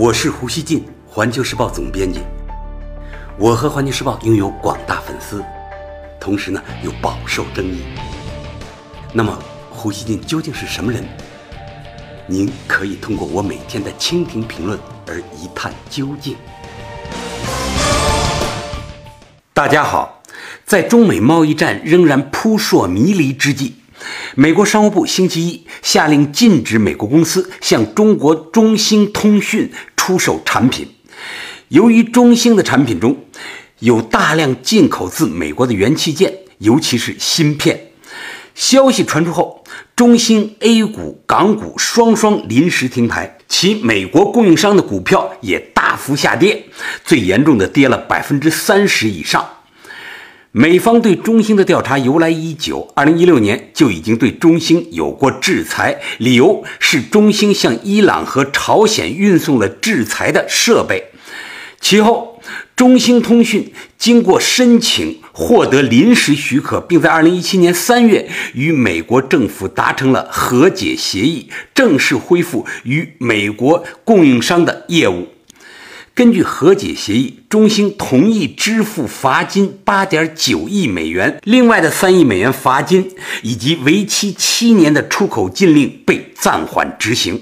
我是胡锡进，环球时报总编辑。我和环球时报拥有广大粉丝，同时呢又饱受争议。那么，胡锡进究竟是什么人？您可以通过我每天的蜻蜓评论而一探究竟。大家好，在中美贸易战仍然扑朔迷离之际，美国商务部星期一下令禁止美国公司向中国中兴通讯出售产品。由于中兴的产品中有大量进口自美国的元器件，尤其是芯片。消息传出后，中兴 A 股、港股双双临时停牌，其美国供应商的股票也大幅下跌，最严重的跌了百分之三十以上。美方对中兴的调查由来已久，二零一六年就已经对中兴有过制裁，理由是中兴向伊朗和朝鲜运送了制裁的设备。其后，中兴通讯经过申请获得临时许可，并在2017年3月与美国政府达成了和解协议，正式恢复与美国供应商的业务。根据和解协议，中兴同意支付罚金8.9亿美元，另外的3亿美元罚金以及为期七年的出口禁令被暂缓执行。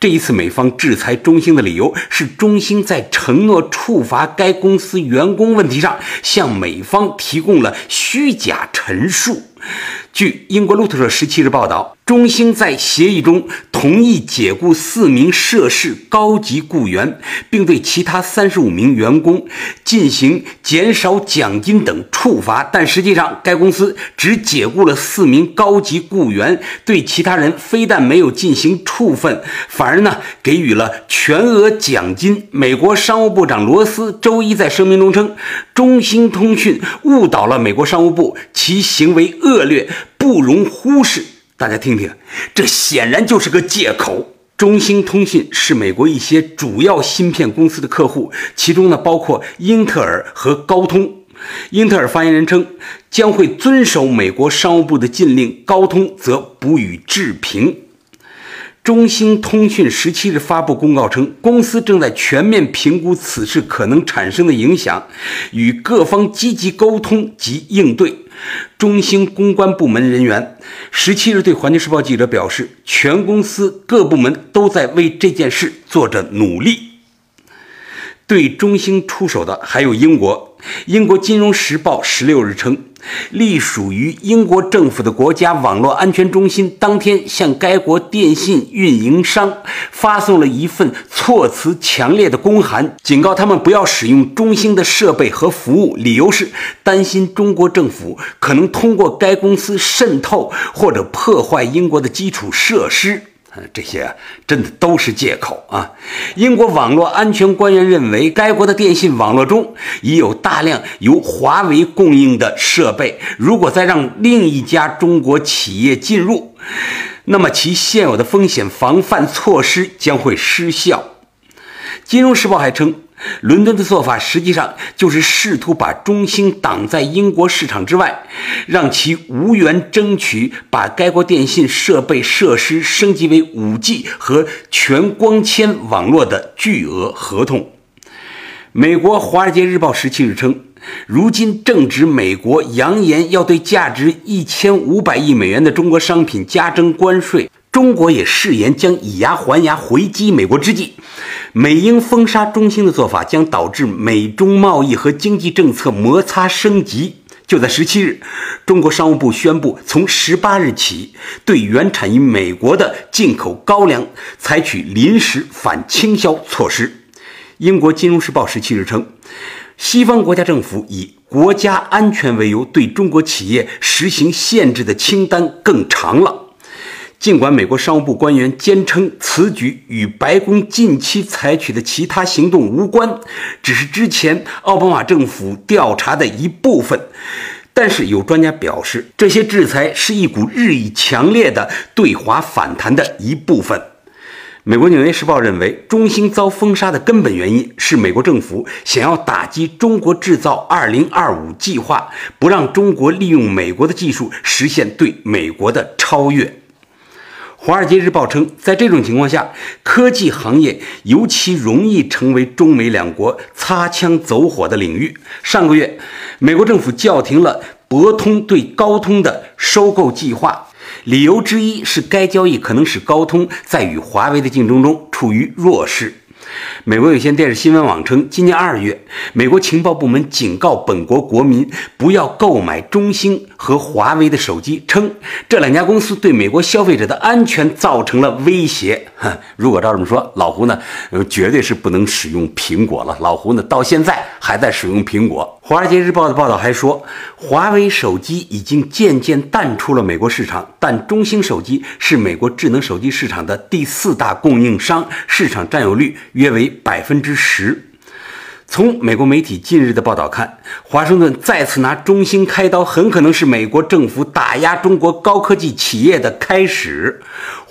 这一次，美方制裁中兴的理由是，中兴在承诺处罚该公司员工问题上，向美方提供了虚假陈述。据英国路透社十七日报道，中兴在协议中同意解雇四名涉事高级雇员，并对其他三十五名员工进行减少奖金等处罚，但实际上该公司只解雇了四名高级雇员，对其他人非但没有进行处分，反而呢给予了全额奖金。美国商务部长罗斯周一在声明中称，中兴通讯误导了美国商务部，其行为恶劣。不容忽视，大家听听，这显然就是个借口。中兴通讯是美国一些主要芯片公司的客户，其中呢包括英特尔和高通。英特尔发言人称将会遵守美国商务部的禁令，高通则不予置评。中兴通讯十七日发布公告称，公司正在全面评估此事可能产生的影响，与各方积极沟通及应对。中兴公关部门人员十七日对环球时报记者表示，全公司各部门都在为这件事做着努力。对中兴出手的还有英国。英国金融时报十六日称，隶属于英国政府的国家网络安全中心当天向该国电信运营商发送了一份措辞强烈的公函，警告他们不要使用中兴的设备和服务，理由是担心中国政府可能通过该公司渗透或者破坏英国的基础设施。这些真的都是借口啊！英国网络安全官员认为，该国的电信网络中已有大量由华为供应的设备，如果再让另一家中国企业进入，那么其现有的风险防范措施将会失效。金融时报还称。伦敦的做法实际上就是试图把中兴挡在英国市场之外，让其无缘争取把该国电信设备设施升级为 5G 和全光纤网络的巨额合同。美国《华尔街日报》十七日称，如今正值美国扬言要对价值一千五百亿美元的中国商品加征关税。中国也誓言将以牙还牙回击美国之际，美英封杀中兴的做法将导致美中贸易和经济政策摩擦升级。就在十七日，中国商务部宣布，从十八日起，对原产于美国的进口高粱采取临时反倾销措施。英国《金融时报》十七日称，西方国家政府以国家安全为由对中国企业实行限制的清单更长了。尽管美国商务部官员坚称此举与白宫近期采取的其他行动无关，只是之前奥巴马政府调查的一部分，但是有专家表示，这些制裁是一股日益强烈的对华反弹的一部分。美国《纽约时报》认为，中兴遭封杀的根本原因是美国政府想要打击“中国制造 2025” 计划，不让中国利用美国的技术实现对美国的超越。《华尔街日报》称，在这种情况下，科技行业尤其容易成为中美两国擦枪走火的领域。上个月，美国政府叫停了博通对高通的收购计划，理由之一是该交易可能使高通在与华为的竞争中处于弱势。美国有线电视新闻网称，今年二月，美国情报部门警告本国国民不要购买中兴和华为的手机，称这两家公司对美国消费者的安全造成了威胁。如果照这么说，老胡呢，呃，绝对是不能使用苹果了。老胡呢，到现在还在使用苹果。《华尔街日报》的报道还说，华为手机已经渐渐淡出了美国市场，但中兴手机是美国智能手机市场的第四大供应商，市场占有率约为百分之十。从美国媒体近日的报道看，华盛顿再次拿中兴开刀，很可能是美国政府打压中国高科技企业的开始。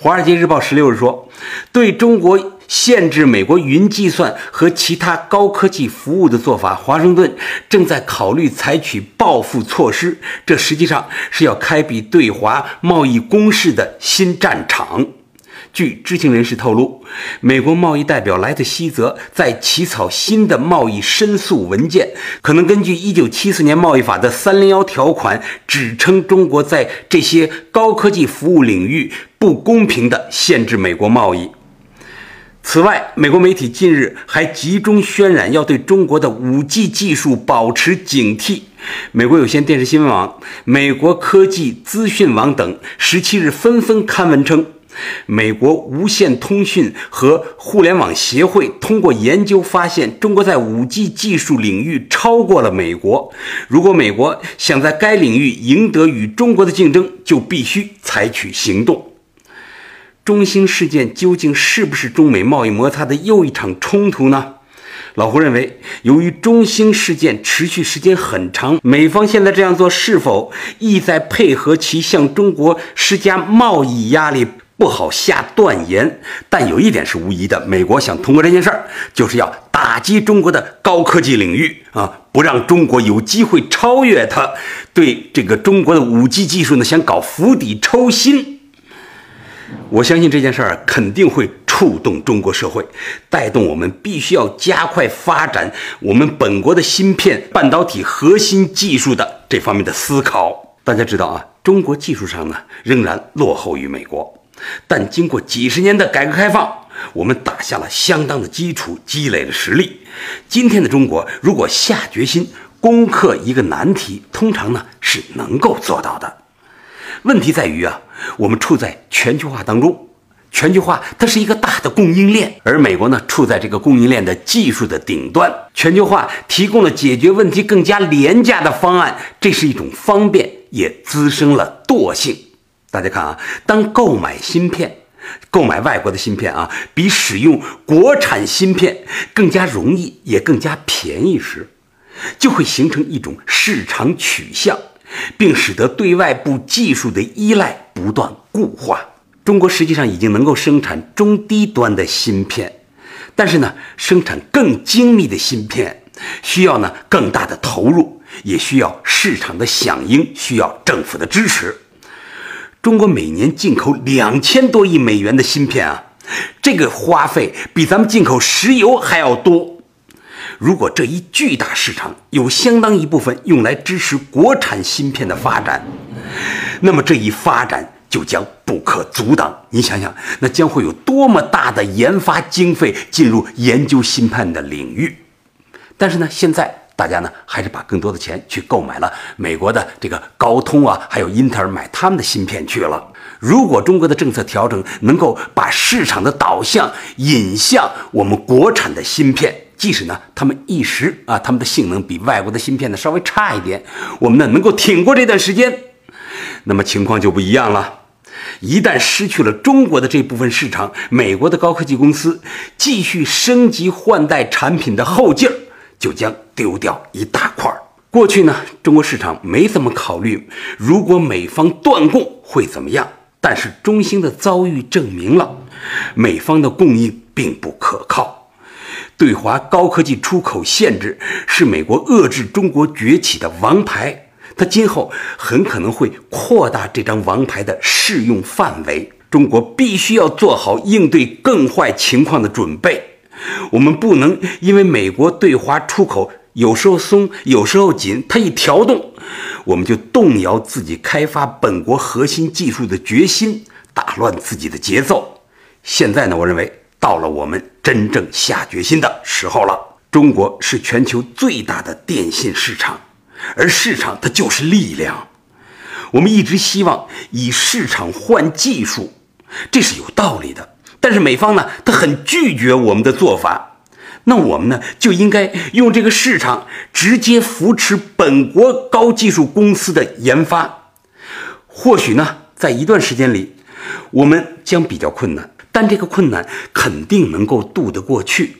《华尔街日报》十六日说，对中国。限制美国云计算和其他高科技服务的做法，华盛顿正在考虑采取报复措施。这实际上是要开辟对华贸易攻势的新战场。据知情人士透露，美国贸易代表莱特希泽在起草新的贸易申诉文件，可能根据1974年贸易法的301条款，指称中国在这些高科技服务领域不公平地限制美国贸易。此外，美国媒体近日还集中渲染要对中国的 5G 技术保持警惕。美国有线电视新闻网、美国科技资讯网等十七日纷纷刊文称，美国无线通讯和互联网协会通过研究发现，中国在 5G 技术领域超过了美国。如果美国想在该领域赢得与中国的竞争，就必须采取行动。中兴事件究竟是不是中美贸易摩擦的又一场冲突呢？老胡认为，由于中兴事件持续时间很长，美方现在这样做是否意在配合其向中国施加贸易压力，不好下断言。但有一点是无疑的，美国想通过这件事儿，就是要打击中国的高科技领域啊，不让中国有机会超越它。对这个中国的五 G 技术呢，想搞釜底抽薪。我相信这件事儿肯定会触动中国社会，带动我们必须要加快发展我们本国的芯片、半导体核心技术的这方面的思考。大家知道啊，中国技术上呢仍然落后于美国，但经过几十年的改革开放，我们打下了相当的基础，积累了实力。今天的中国如果下决心攻克一个难题，通常呢是能够做到的。问题在于啊。我们处在全球化当中，全球化它是一个大的供应链，而美国呢处在这个供应链的技术的顶端。全球化提供了解决问题更加廉价的方案，这是一种方便，也滋生了惰性。大家看啊，当购买芯片、购买外国的芯片啊，比使用国产芯片更加容易，也更加便宜时，就会形成一种市场取向。并使得对外部技术的依赖不断固化。中国实际上已经能够生产中低端的芯片，但是呢，生产更精密的芯片需要呢更大的投入，也需要市场的响应，需要政府的支持。中国每年进口两千多亿美元的芯片啊，这个花费比咱们进口石油还要多。如果这一巨大市场有相当一部分用来支持国产芯片的发展，那么这一发展就将不可阻挡。你想想，那将会有多么大的研发经费进入研究芯片的领域？但是呢，现在大家呢还是把更多的钱去购买了美国的这个高通啊，还有英特尔买他们的芯片去了。如果中国的政策调整能够把市场的导向引向我们国产的芯片，即使呢，他们一时啊，他们的性能比外国的芯片呢稍微差一点，我们呢能够挺过这段时间，那么情况就不一样了。一旦失去了中国的这部分市场，美国的高科技公司继续升级换代产品的后劲儿就将丢掉一大块儿。过去呢，中国市场没怎么考虑，如果美方断供会怎么样？但是中兴的遭遇证明了，美方的供应并不可靠。对华高科技出口限制是美国遏制中国崛起的王牌，它今后很可能会扩大这张王牌的适用范围。中国必须要做好应对更坏情况的准备。我们不能因为美国对华出口有时候松，有时候紧，它一调动，我们就动摇自己开发本国核心技术的决心，打乱自己的节奏。现在呢，我认为到了我们真正下决心的时候了。中国是全球最大的电信市场，而市场它就是力量。我们一直希望以市场换技术，这是有道理的。但是美方呢，他很拒绝我们的做法。那我们呢，就应该用这个市场直接扶持本国高技术公司的研发。或许呢，在一段时间里，我们将比较困难，但这个困难肯定能够渡得过去。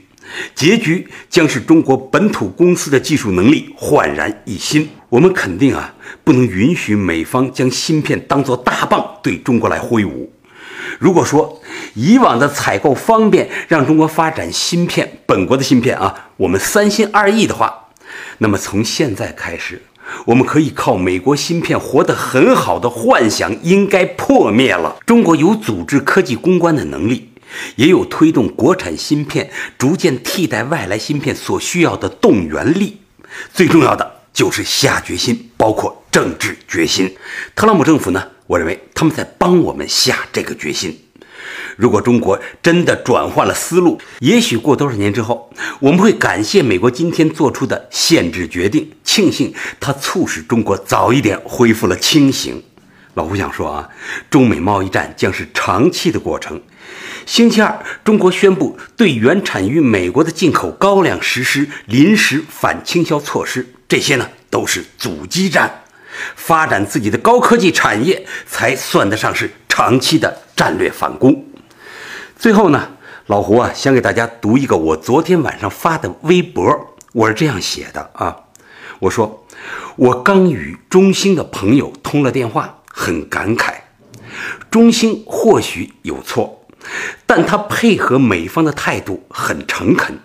结局将是中国本土公司的技术能力焕然一新。我们肯定啊，不能允许美方将芯片当作大棒对中国来挥舞。如果说以往的采购方便让中国发展芯片，本国的芯片啊，我们三心二意的话，那么从现在开始，我们可以靠美国芯片活得很好的幻想应该破灭了。中国有组织科技攻关的能力。也有推动国产芯片逐渐替代外来芯片所需要的动员力，最重要的就是下决心，包括政治决心。特朗普政府呢，我认为他们在帮我们下这个决心。如果中国真的转换了思路，也许过多少年之后，我们会感谢美国今天做出的限制决定，庆幸它促使中国早一点恢复了清醒。老胡想说啊，中美贸易战将是长期的过程。星期二，中国宣布对原产于美国的进口高粱实施临时反倾销措施。这些呢都是阻击战，发展自己的高科技产业才算得上是长期的战略反攻。最后呢，老胡啊，想给大家读一个我昨天晚上发的微博，我是这样写的啊，我说我刚与中兴的朋友通了电话，很感慨，中兴或许有错。但他配合美方的态度很诚恳，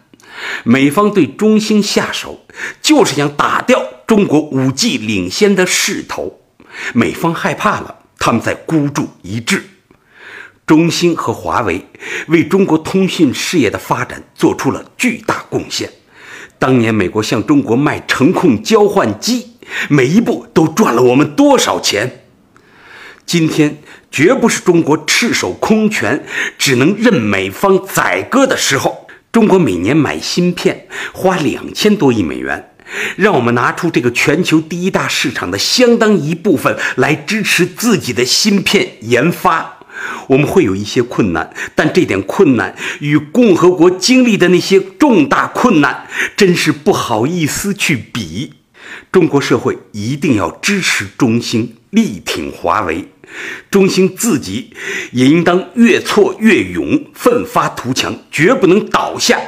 美方对中兴下手就是想打掉中国五 G 领先的势头，美方害怕了，他们在孤注一掷。中兴和华为为中国通讯事业的发展做出了巨大贡献。当年美国向中国卖程控交换机，每一步都赚了我们多少钱？今天。绝不是中国赤手空拳，只能任美方宰割的时候。中国每年买芯片花两千多亿美元，让我们拿出这个全球第一大市场的相当一部分来支持自己的芯片研发。我们会有一些困难，但这点困难与共和国经历的那些重大困难，真是不好意思去比。中国社会一定要支持中兴，力挺华为。中兴自己也应当越挫越勇，奋发图强，绝不能倒下。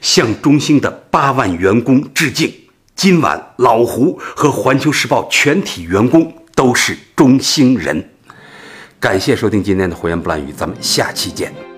向中兴的八万员工致敬。今晚老胡和环球时报全体员工都是中兴人。感谢收听今天的胡言不乱语，咱们下期见。